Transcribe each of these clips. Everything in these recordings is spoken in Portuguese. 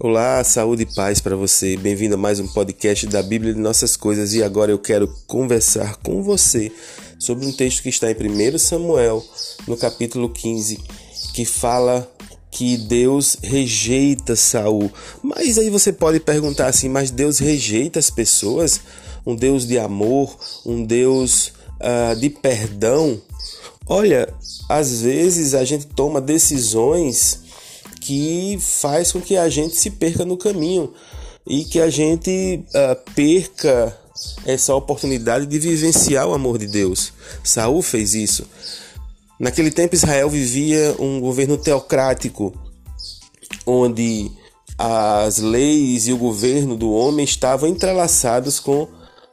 Olá, saúde e paz para você. Bem-vindo a mais um podcast da Bíblia de Nossas Coisas e agora eu quero conversar com você sobre um texto que está em 1 Samuel, no capítulo 15, que fala que Deus rejeita Saul. Mas aí você pode perguntar assim, mas Deus rejeita as pessoas? Um Deus de amor, um Deus uh, de perdão? Olha, às vezes a gente toma decisões que faz com que a gente se perca no caminho e que a gente uh, perca essa oportunidade de vivenciar o amor de Deus. Saul fez isso. Naquele tempo Israel vivia um governo teocrático, onde as leis e o governo do homem estavam entrelaçados com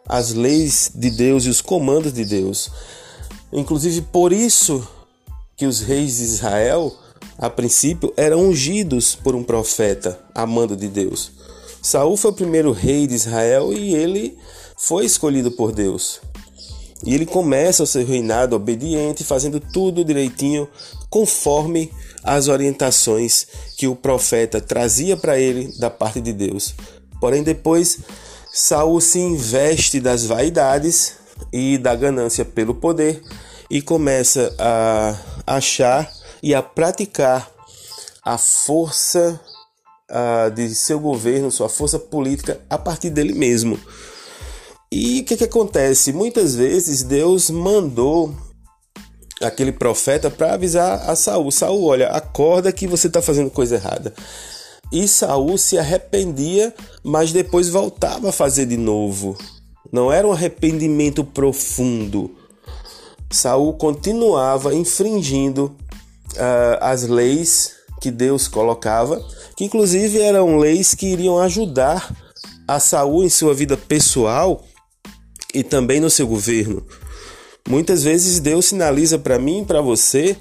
as leis de Deus e os comandos de Deus. Inclusive por isso que os reis de Israel a princípio, eram ungidos por um profeta, amando de Deus. Saul foi o primeiro rei de Israel e ele foi escolhido por Deus. E ele começa o seu reinado obediente, fazendo tudo direitinho, conforme as orientações que o profeta trazia para ele da parte de Deus. Porém, depois Saul se investe das vaidades e da ganância pelo poder e começa a achar e a praticar a força uh, de seu governo, sua força política a partir dele mesmo. E o que, que acontece? Muitas vezes Deus mandou aquele profeta para avisar a Saul: Saul, olha, acorda que você está fazendo coisa errada. E Saul se arrependia, mas depois voltava a fazer de novo. Não era um arrependimento profundo. Saul continuava infringindo uh, as leis que Deus colocava, que inclusive eram leis que iriam ajudar a Saul em sua vida pessoal e também no seu governo. Muitas vezes Deus sinaliza para mim e para você,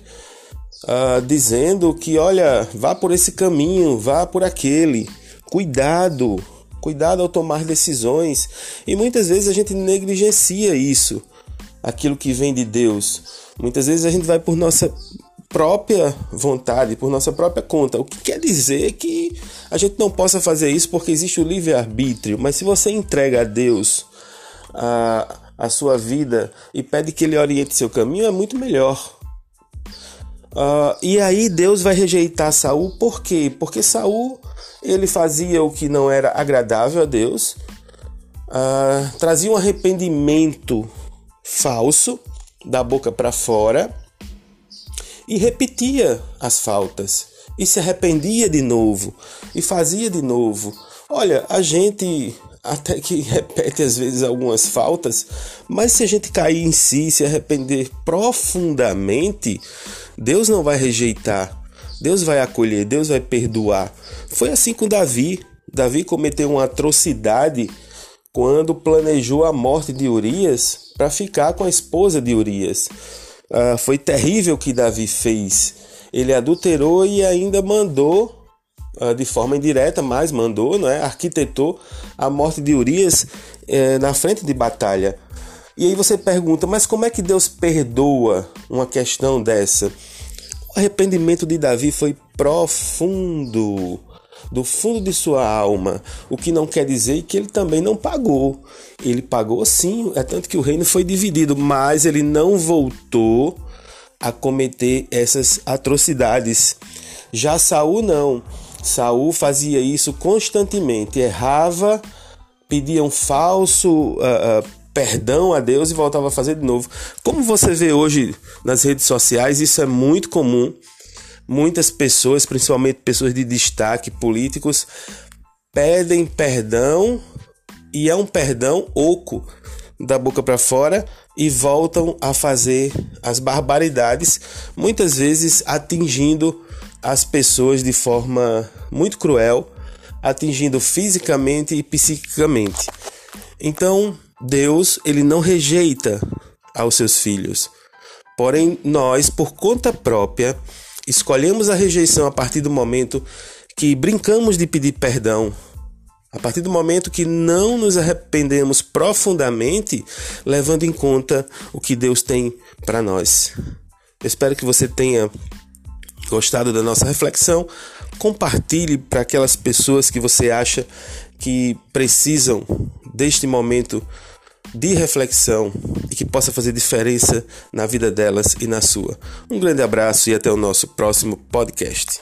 uh, dizendo que, olha, vá por esse caminho, vá por aquele, cuidado, cuidado ao tomar decisões. E muitas vezes a gente negligencia isso, aquilo que vem de Deus. Muitas vezes a gente vai por nossa própria vontade, por nossa própria conta. O que quer dizer que a gente não possa fazer isso porque existe o livre-arbítrio. Mas se você entrega a Deus a, a sua vida e pede que Ele oriente seu caminho, é muito melhor. Uh, e aí Deus vai rejeitar Saul, por quê? Porque Saul ele fazia o que não era agradável a Deus, uh, trazia um arrependimento falso da boca para fora e repetia as faltas e se arrependia de novo e fazia de novo. Olha, a gente até que repete às vezes algumas faltas, mas se a gente cair em si, se arrepender profundamente, Deus não vai rejeitar, Deus vai acolher, Deus vai perdoar. Foi assim com Davi. Davi cometeu uma atrocidade quando planejou a morte de Urias para ficar com a esposa de Urias. Uh, foi terrível o que Davi fez. Ele adulterou e ainda mandou, uh, de forma indireta, mas mandou, não é? arquitetou a morte de Urias uh, na frente de batalha. E aí você pergunta, mas como é que Deus perdoa uma questão dessa? O arrependimento de Davi foi profundo do fundo de sua alma, o que não quer dizer que ele também não pagou. Ele pagou sim, é tanto que o reino foi dividido, mas ele não voltou a cometer essas atrocidades. Já Saul não. Saul fazia isso constantemente, errava, pedia um falso uh, uh, perdão a Deus e voltava a fazer de novo. Como você vê hoje nas redes sociais, isso é muito comum muitas pessoas, principalmente pessoas de destaque políticos, pedem perdão e é um perdão oco da boca para fora e voltam a fazer as barbaridades, muitas vezes atingindo as pessoas de forma muito cruel, atingindo fisicamente e psiquicamente. Então, Deus, ele não rejeita aos seus filhos. Porém, nós, por conta própria, Escolhemos a rejeição a partir do momento que brincamos de pedir perdão, a partir do momento que não nos arrependemos profundamente, levando em conta o que Deus tem para nós. Eu espero que você tenha gostado da nossa reflexão, compartilhe para aquelas pessoas que você acha que precisam deste momento de reflexão e que possa fazer diferença na vida delas e na sua. Um grande abraço e até o nosso próximo podcast.